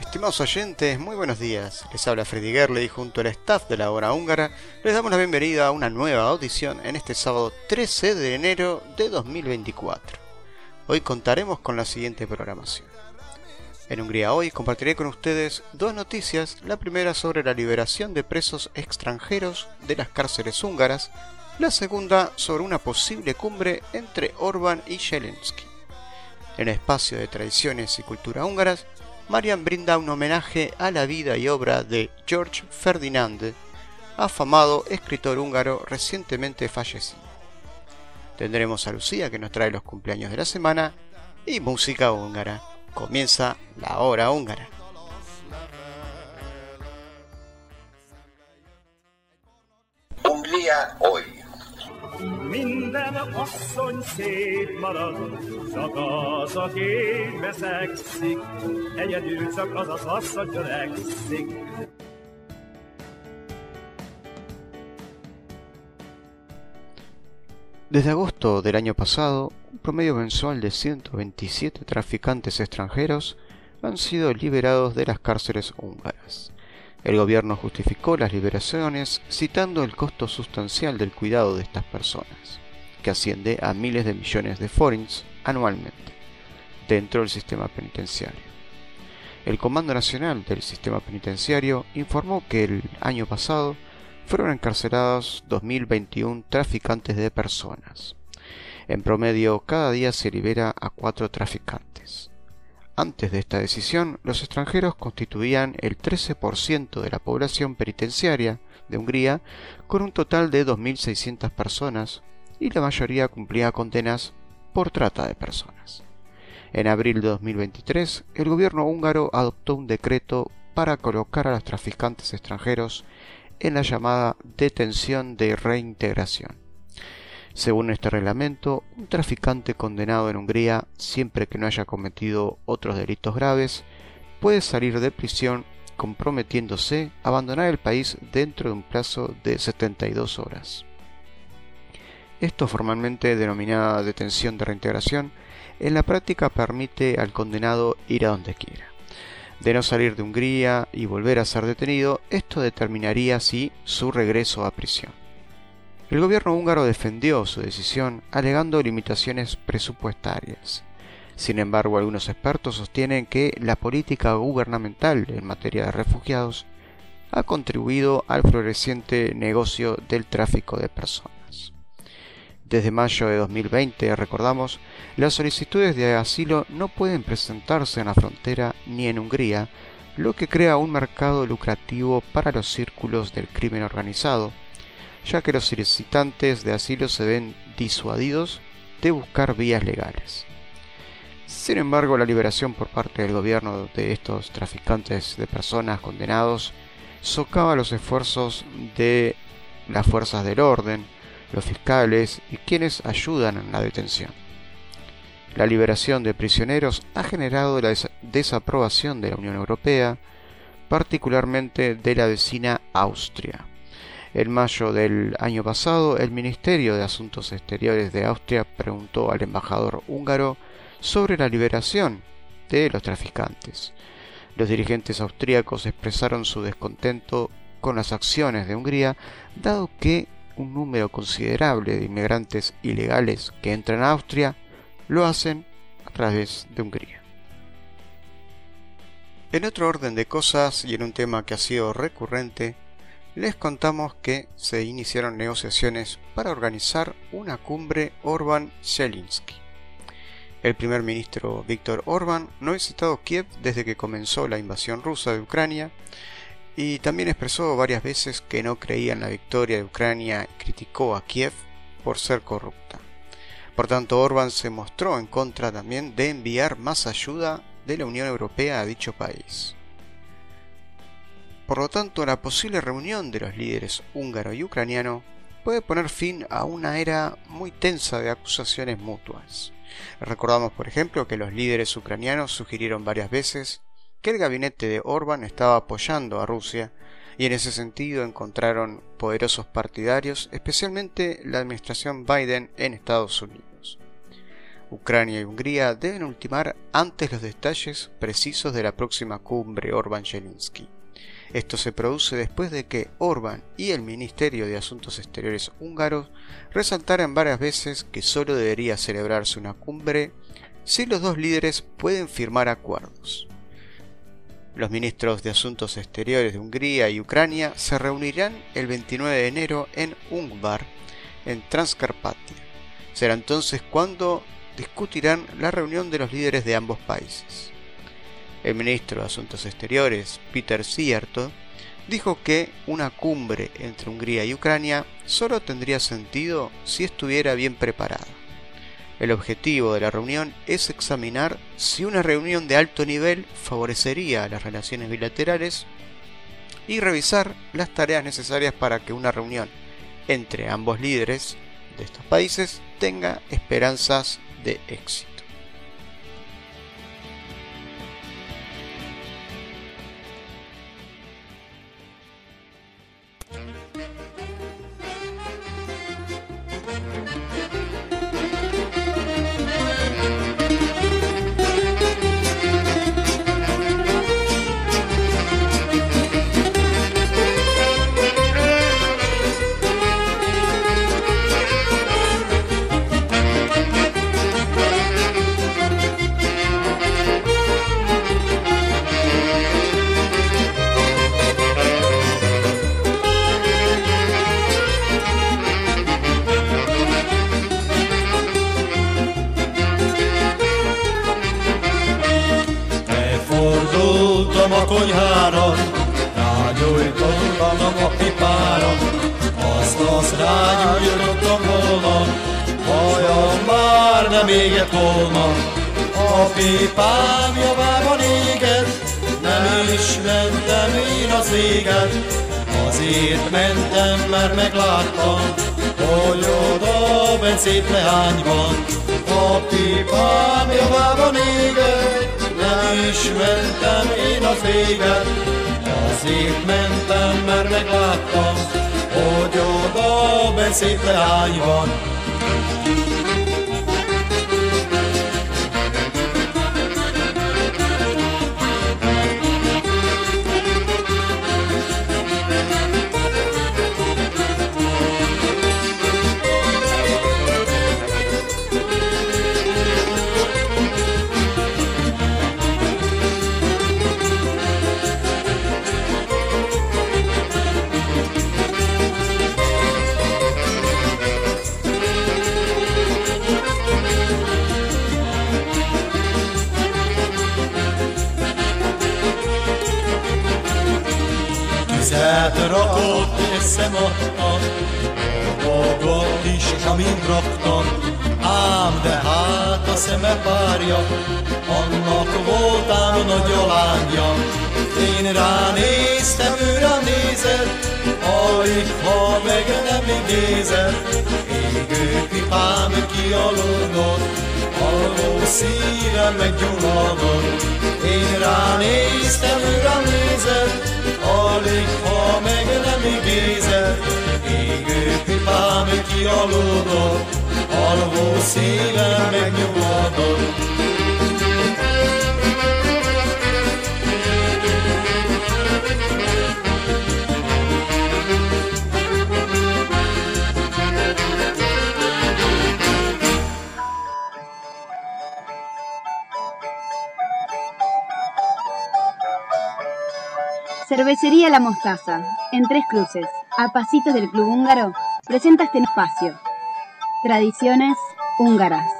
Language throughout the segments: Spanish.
Estimados oyentes, muy buenos días. Les habla Freddy Gerley junto al staff de la hora húngara. Les damos la bienvenida a una nueva audición en este sábado 13 de enero de 2024. Hoy contaremos con la siguiente programación. En Hungría hoy compartiré con ustedes dos noticias, la primera sobre la liberación de presos extranjeros de las cárceles húngaras, la segunda sobre una posible cumbre entre Orbán y Zelensky. En el espacio de tradiciones y cultura húngaras, Marian brinda un homenaje a la vida y obra de George Ferdinand, afamado escritor húngaro recientemente fallecido. Tendremos a Lucía que nos trae los cumpleaños de la semana y música húngara. Comienza la hora húngara. Hungría hoy. Minden asszony szép marad, csak az, aki beszegszik, egyedül csak az az asszony öregszik. Desde agosto del año pasado, un promedio mensual de 127 traficantes extranjeros han sido liberados de las cárceles húngaras. El gobierno justificó las liberaciones citando el costo sustancial del cuidado de estas personas, que asciende a miles de millones de forints anualmente, dentro del sistema penitenciario. El Comando Nacional del Sistema Penitenciario informó que el año pasado fueron encarcelados 2021 traficantes de personas. En promedio, cada día se libera a cuatro traficantes. Antes de esta decisión, los extranjeros constituían el 13% de la población penitenciaria de Hungría, con un total de 2.600 personas, y la mayoría cumplía condenas por trata de personas. En abril de 2023, el gobierno húngaro adoptó un decreto para colocar a los traficantes extranjeros en la llamada detención de reintegración. Según este reglamento, un traficante condenado en Hungría, siempre que no haya cometido otros delitos graves, puede salir de prisión comprometiéndose a abandonar el país dentro de un plazo de 72 horas. Esto formalmente denominada detención de reintegración, en la práctica permite al condenado ir a donde quiera de no salir de Hungría y volver a ser detenido, esto determinaría así su regreso a prisión. El gobierno húngaro defendió su decisión alegando limitaciones presupuestarias. Sin embargo, algunos expertos sostienen que la política gubernamental en materia de refugiados ha contribuido al floreciente negocio del tráfico de personas. Desde mayo de 2020, recordamos, las solicitudes de asilo no pueden presentarse en la frontera ni en Hungría, lo que crea un mercado lucrativo para los círculos del crimen organizado, ya que los solicitantes de asilo se ven disuadidos de buscar vías legales. Sin embargo, la liberación por parte del gobierno de estos traficantes de personas condenados socava los esfuerzos de las fuerzas del orden, los fiscales y quienes ayudan en la detención. La liberación de prisioneros ha generado la desaprobación de la Unión Europea, particularmente de la vecina Austria. En mayo del año pasado, el Ministerio de Asuntos Exteriores de Austria preguntó al embajador húngaro sobre la liberación de los traficantes. Los dirigentes austríacos expresaron su descontento con las acciones de Hungría, dado que un número considerable de inmigrantes ilegales que entran a Austria lo hacen a través de Hungría. En otro orden de cosas y en un tema que ha sido recurrente, les contamos que se iniciaron negociaciones para organizar una cumbre Orban-Zelensky. El primer ministro Víctor Orbán no ha visitado Kiev desde que comenzó la invasión rusa de Ucrania y también expresó varias veces que no creía en la victoria de Ucrania y criticó a Kiev por ser corrupta. Por tanto, Orbán se mostró en contra también de enviar más ayuda de la Unión Europea a dicho país. Por lo tanto, la posible reunión de los líderes húngaro y ucraniano puede poner fin a una era muy tensa de acusaciones mutuas. Recordamos, por ejemplo, que los líderes ucranianos sugirieron varias veces que el gabinete de Orbán estaba apoyando a Rusia y en ese sentido encontraron poderosos partidarios, especialmente la administración Biden en Estados Unidos. Ucrania y Hungría deben ultimar antes los detalles precisos de la próxima cumbre Orbán-Zelensky. Esto se produce después de que Orbán y el Ministerio de Asuntos Exteriores húngaros resaltaran varias veces que solo debería celebrarse una cumbre si los dos líderes pueden firmar acuerdos. Los ministros de Asuntos Exteriores de Hungría y Ucrania se reunirán el 29 de enero en Ungvar, en Transcarpatia. Será entonces cuando discutirán la reunión de los líderes de ambos países. El ministro de Asuntos Exteriores, Peter Sierto, dijo que una cumbre entre Hungría y Ucrania solo tendría sentido si estuviera bien preparada. El objetivo de la reunión es examinar si una reunión de alto nivel favorecería las relaciones bilaterales y revisar las tareas necesarias para que una reunión entre ambos líderes de estos países tenga esperanzas de éxito. Konyhára, rágyújtottam a pipára, azt azt rágyújtottam volna, vajon már nem égett volna. A pipám javában égett, nem is mentem én az éget, azért mentem, mert megláttam, hogy oda bent szép leányban, a pipám javában égett, nem ismertem én az éget, azért mentem, mert megláttam, hogy oda bent szép van. Én ránéztem, ő rám nézett, alig ha meg nem igézett, égő pipám kialudott, alvó szívem meggyulladott. Én ránéztem, ő rám nézett, alig ha meg nem igézett, égő pipám kialudott, alvó szívem megnyugodott. Cervecería La Mostaza, en Tres Cruces, a pasitos del Club Húngaro, presenta este espacio. Tradiciones húngaras.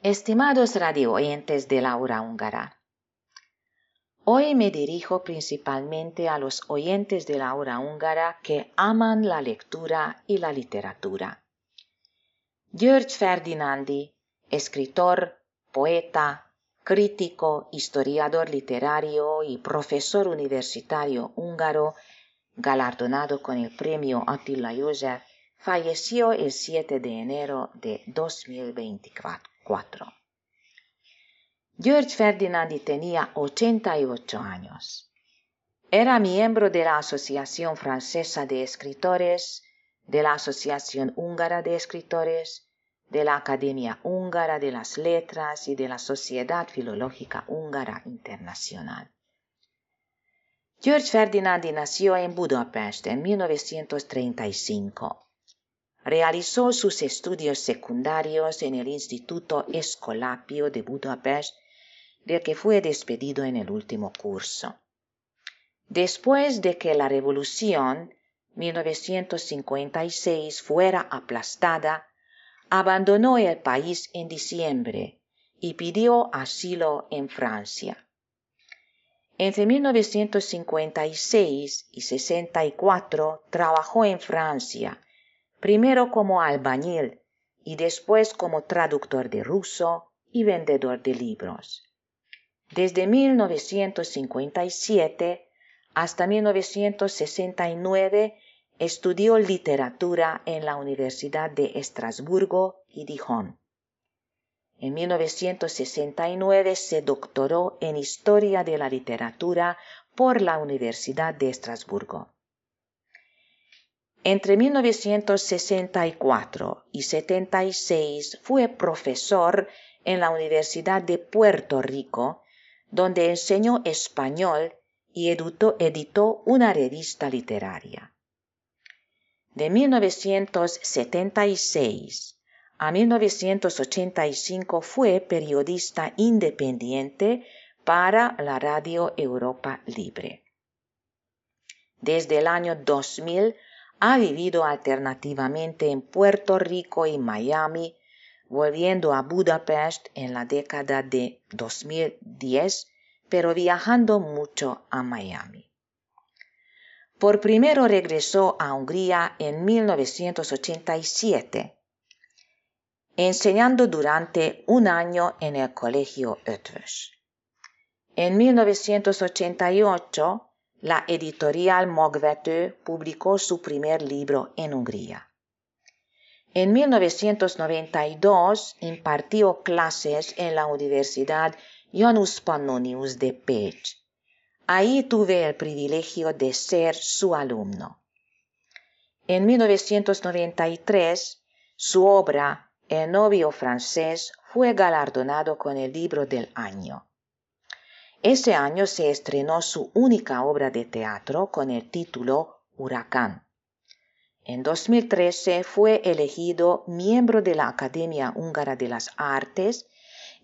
Estimados radio oyentes de la hora húngara, hoy me dirijo principalmente a los oyentes de la hora húngara que aman la lectura y la literatura. George Ferdinandi, escritor, poeta, crítico, historiador literario y profesor universitario húngaro, galardonado con el premio Attila József, falleció el 7 de enero de 2024. George Ferdinand tenía 88 años. Era miembro de la Asociación Francesa de Escritores, de la Asociación Húngara de Escritores, de la Academia Húngara de las Letras y de la Sociedad Filológica Húngara Internacional. George Ferdinand nació en Budapest en 1935. Realizó sus estudios secundarios en el Instituto Escolapio de Budapest, del que fue despedido en el último curso. Después de que la revolución 1956 fuera aplastada, abandonó el país en diciembre y pidió asilo en Francia. Entre 1956 y 64 trabajó en Francia, primero como albañil y después como traductor de ruso y vendedor de libros. Desde 1957 hasta 1969 estudió literatura en la Universidad de Estrasburgo y Dijon. En 1969 se doctoró en Historia de la Literatura por la Universidad de Estrasburgo. Entre 1964 y 76 fue profesor en la Universidad de Puerto Rico, donde enseñó español y editó, editó una revista literaria. De 1976 a 1985 fue periodista independiente para la Radio Europa Libre. Desde el año 2000 ha vivido alternativamente en Puerto Rico y Miami, volviendo a Budapest en la década de 2010, pero viajando mucho a Miami. Por primero regresó a Hungría en 1987 enseñando durante un año en el colegio Ötvös. En 1988, la editorial Mogvető publicó su primer libro en Hungría. En 1992 impartió clases en la Universidad Janus Pannonius de Pécs. Ahí tuve el privilegio de ser su alumno. En 1993, su obra el novio francés fue galardonado con el libro del año. Ese año se estrenó su única obra de teatro con el título Huracán. En 2013 fue elegido miembro de la Academia Húngara de las Artes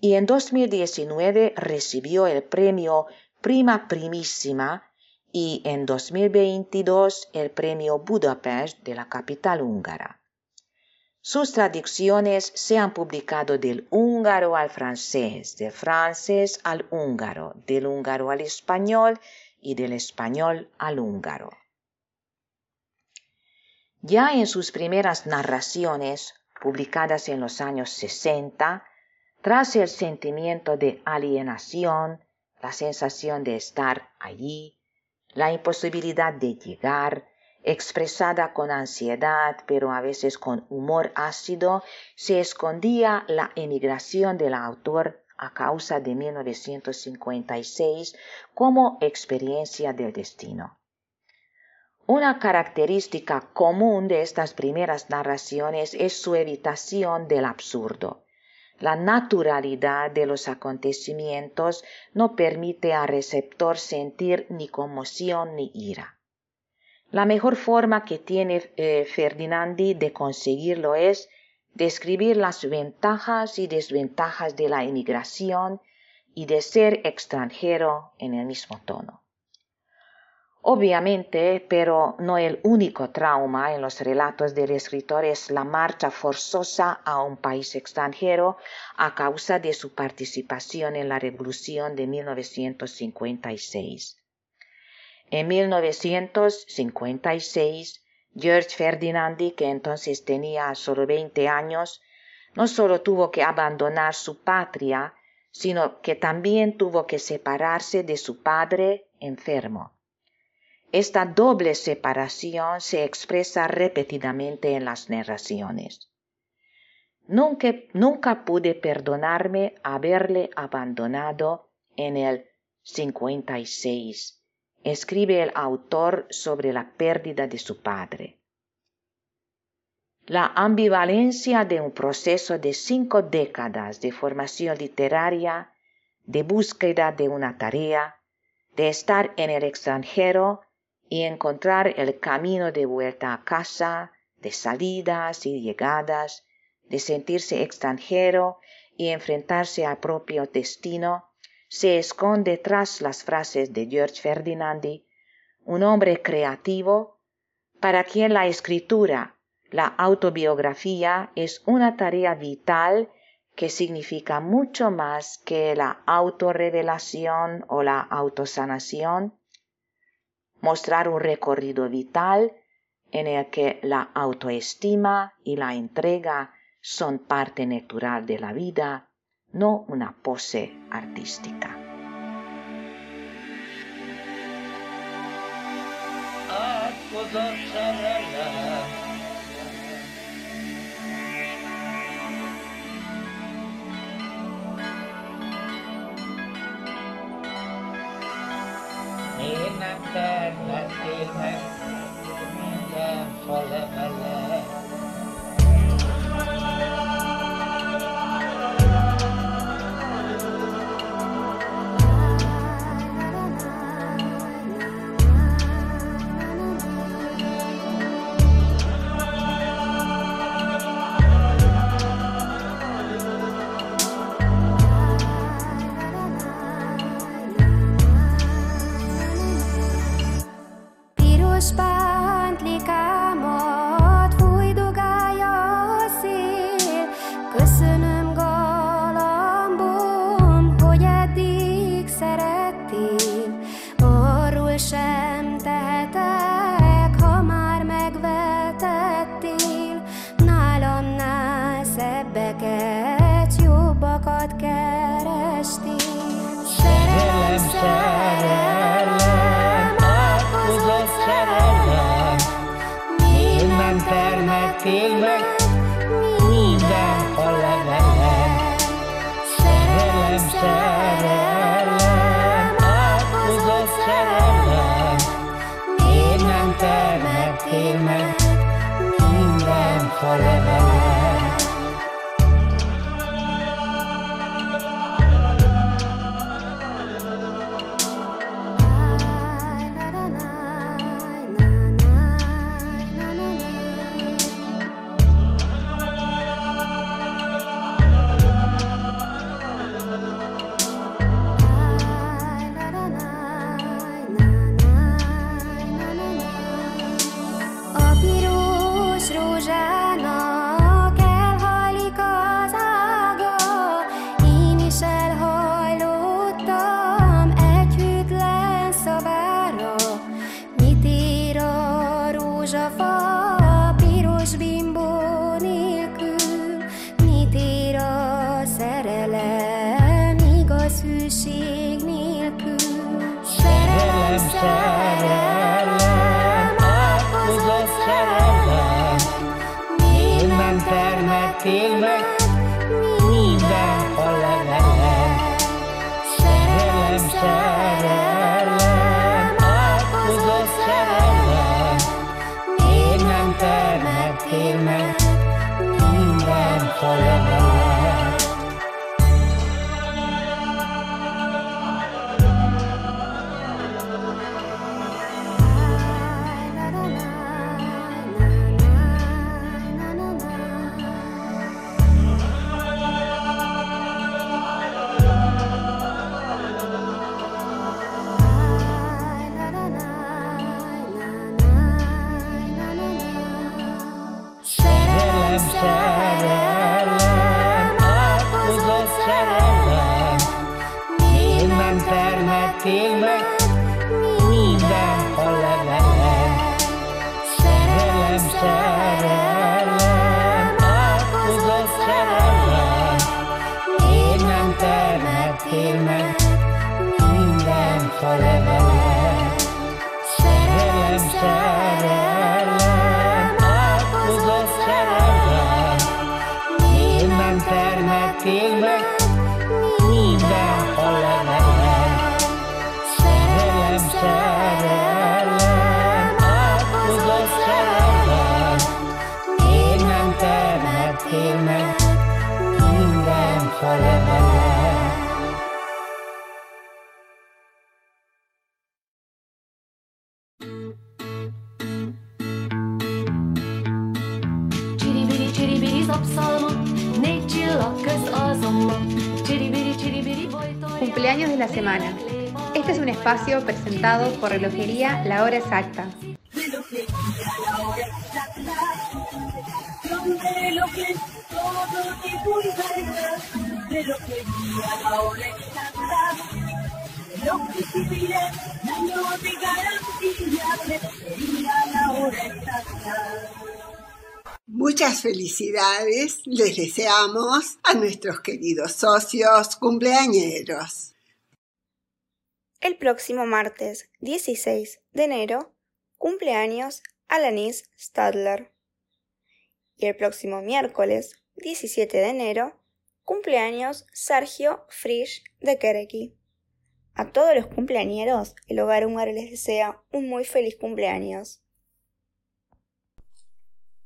y en 2019 recibió el premio Prima Primísima y en 2022 el premio Budapest de la capital húngara. Sus traducciones se han publicado del húngaro al francés, del francés al húngaro, del húngaro al español y del español al húngaro. Ya en sus primeras narraciones, publicadas en los años 60, tras el sentimiento de alienación, la sensación de estar allí, la imposibilidad de llegar, expresada con ansiedad, pero a veces con humor ácido, se escondía la emigración del autor a causa de 1956 como experiencia del destino. Una característica común de estas primeras narraciones es su evitación del absurdo. La naturalidad de los acontecimientos no permite al receptor sentir ni conmoción ni ira. La mejor forma que tiene eh, Ferdinandi de conseguirlo es describir las ventajas y desventajas de la emigración y de ser extranjero en el mismo tono. Obviamente, pero no el único trauma en los relatos del escritor es la marcha forzosa a un país extranjero a causa de su participación en la Revolución de 1956. En 1956, George Ferdinandi, que entonces tenía solo 20 años, no solo tuvo que abandonar su patria, sino que también tuvo que separarse de su padre enfermo. Esta doble separación se expresa repetidamente en las narraciones. Nunca, nunca pude perdonarme haberle abandonado en el 56, escribe el autor sobre la pérdida de su padre. La ambivalencia de un proceso de cinco décadas de formación literaria, de búsqueda de una tarea, de estar en el extranjero y encontrar el camino de vuelta a casa, de salidas y llegadas, de sentirse extranjero y enfrentarse al propio destino, se esconde tras las frases de George Ferdinandi, un hombre creativo, para quien la escritura, la autobiografía, es una tarea vital que significa mucho más que la autorrevelación o la autosanación, mostrar un recorrido vital en el que la autoestima y la entrega son parte natural de la vida, no una pose artística. A rózsafa espacio presentado por Relojería La Hora Exacta. Muchas felicidades les deseamos a nuestros queridos socios cumpleañeros. El próximo martes 16 de enero, cumpleaños Alanis Stadler. Y el próximo miércoles 17 de enero, cumpleaños Sergio Frisch de Kereki. A todos los cumpleañeros, el Hogar Húngaro les desea un muy feliz cumpleaños.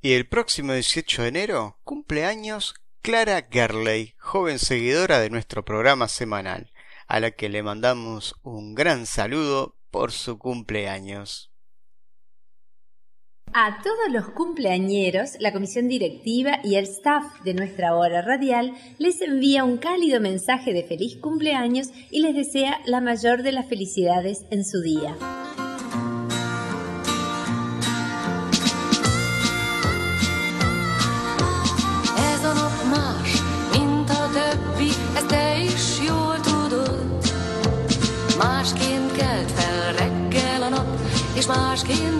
Y el próximo 18 de enero, cumpleaños Clara Gerley, joven seguidora de nuestro programa semanal, a la que le mandamos un gran saludo por su cumpleaños. A todos los cumpleañeros, la comisión directiva y el staff de nuestra hora radial les envía un cálido mensaje de feliz cumpleaños y les desea la mayor de las felicidades en su día. smash in